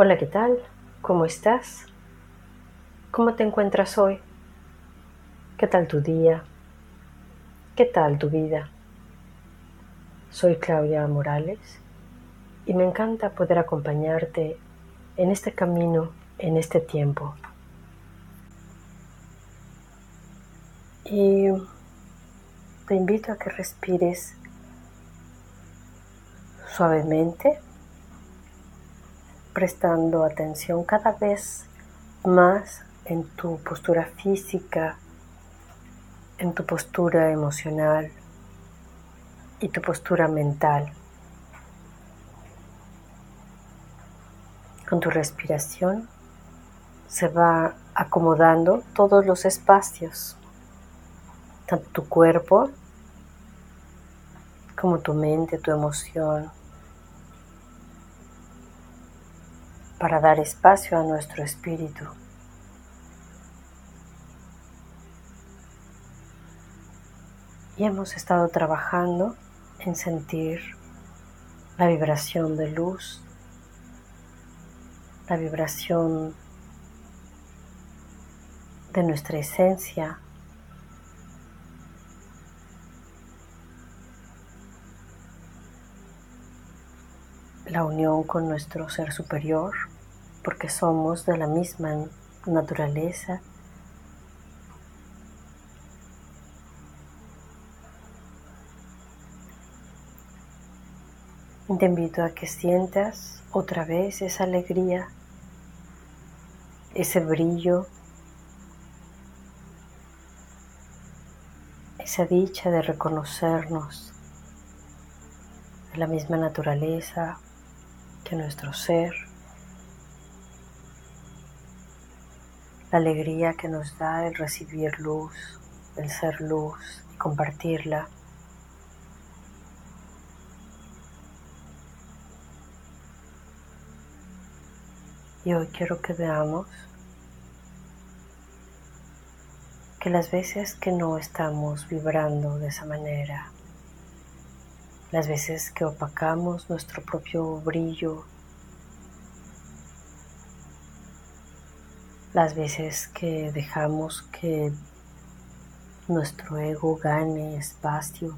Hola, ¿qué tal? ¿Cómo estás? ¿Cómo te encuentras hoy? ¿Qué tal tu día? ¿Qué tal tu vida? Soy Claudia Morales y me encanta poder acompañarte en este camino, en este tiempo. Y te invito a que respires suavemente prestando atención cada vez más en tu postura física, en tu postura emocional y tu postura mental. Con tu respiración se va acomodando todos los espacios, tanto tu cuerpo como tu mente, tu emoción, para dar espacio a nuestro espíritu. Y hemos estado trabajando en sentir la vibración de luz, la vibración de nuestra esencia, la unión con nuestro ser superior, porque somos de la misma naturaleza. Te invito a que sientas otra vez esa alegría, ese brillo, esa dicha de reconocernos de la misma naturaleza, nuestro ser, la alegría que nos da el recibir luz, el ser luz y compartirla. Y hoy quiero que veamos que las veces que no estamos vibrando de esa manera, las veces que opacamos nuestro propio brillo, las veces que dejamos que nuestro ego gane espacio,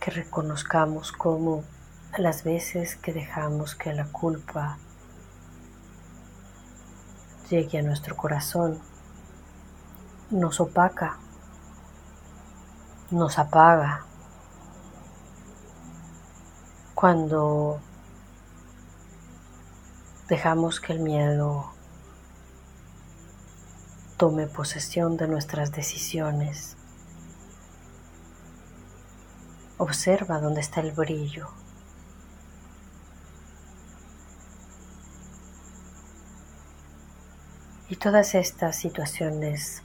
que reconozcamos como las veces que dejamos que la culpa llegue a nuestro corazón, nos opaca nos apaga. Cuando dejamos que el miedo tome posesión de nuestras decisiones. Observa dónde está el brillo. Y todas estas situaciones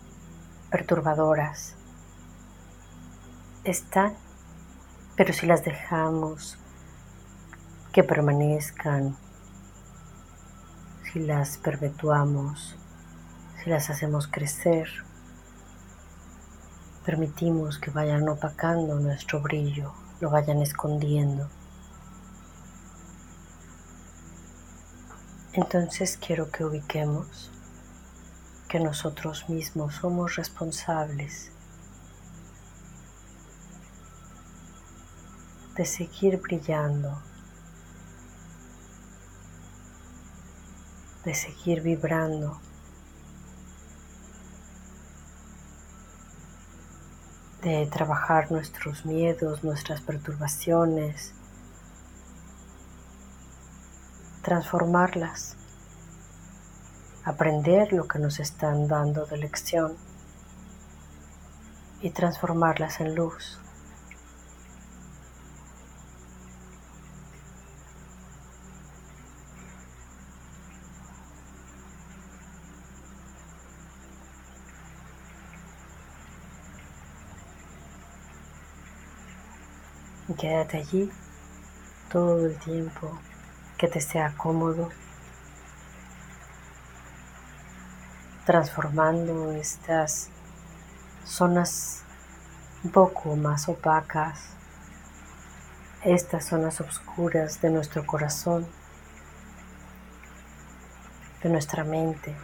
perturbadoras están, pero si las dejamos que permanezcan, si las perpetuamos, si las hacemos crecer, permitimos que vayan opacando nuestro brillo, lo vayan escondiendo. Entonces quiero que ubiquemos que nosotros mismos somos responsables de seguir brillando, de seguir vibrando. de trabajar nuestros miedos, nuestras perturbaciones, transformarlas, aprender lo que nos están dando de lección y transformarlas en luz. Y quédate allí todo el tiempo que te sea cómodo, transformando estas zonas un poco más opacas estas zonas oscuras de nuestro corazón, de nuestra mente,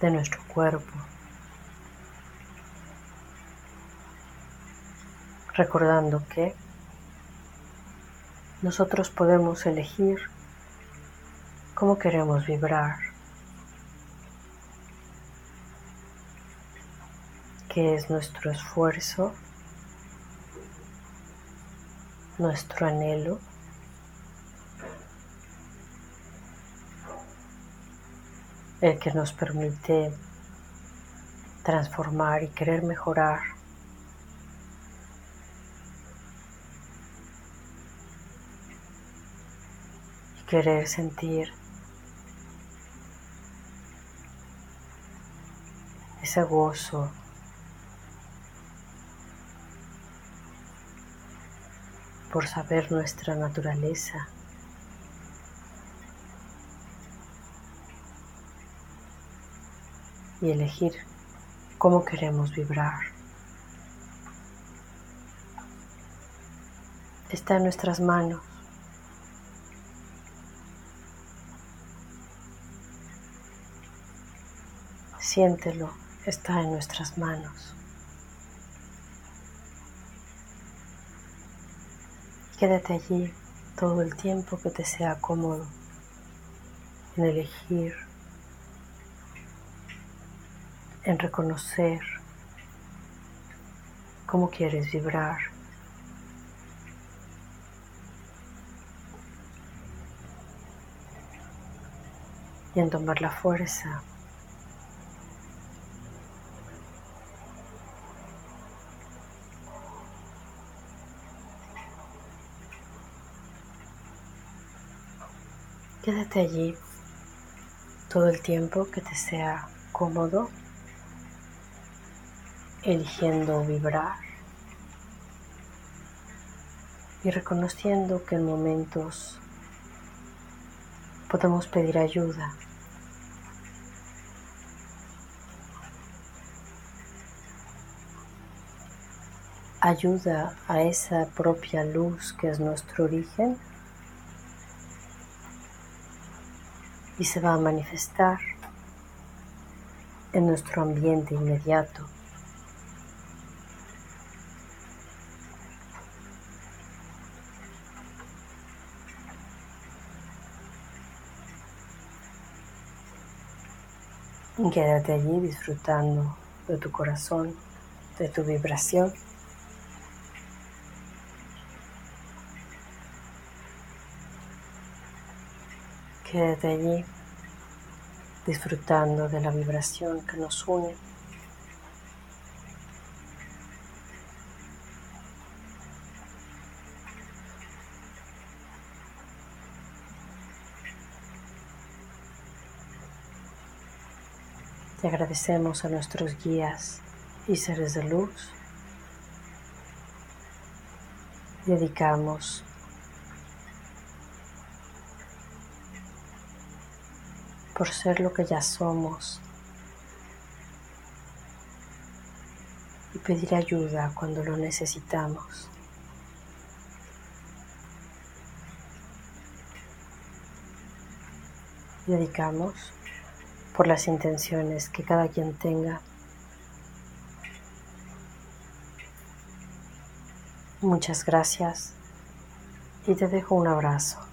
de nuestro cuerpo. Recordando que nosotros podemos elegir cómo queremos vibrar, qué es nuestro esfuerzo, nuestro anhelo. el que nos permite transformar y querer mejorar querer sentir ese gozo por saber nuestra naturaleza. y elegir cómo queremos vibrar. Está en nuestras manos. Siéntelo, está en nuestras manos. Quédate allí todo el tiempo que te sea cómodo en elegir, en reconocer cómo quieres vibrar. Y en tomar la fuerza Quédate allí todo el tiempo que te sea cómodo, eligiendo vibrar y reconociendo que en momentos podemos pedir ayuda. Ayuda a esa propia luz que es nuestro origen y se va a manifestar en nuestro ambiente inmediato. Quédate allí disfrutando de tu corazón, de tu vibración. Quédate allí disfrutando de la vibración que nos une. Te agradecemos a nuestros guías y seres de luz. Dedicamos por ser lo que ya somos y pedir ayuda cuando lo necesitamos. Dedicamos por las intenciones que cada quien tenga. Muchas gracias y te dejo un abrazo.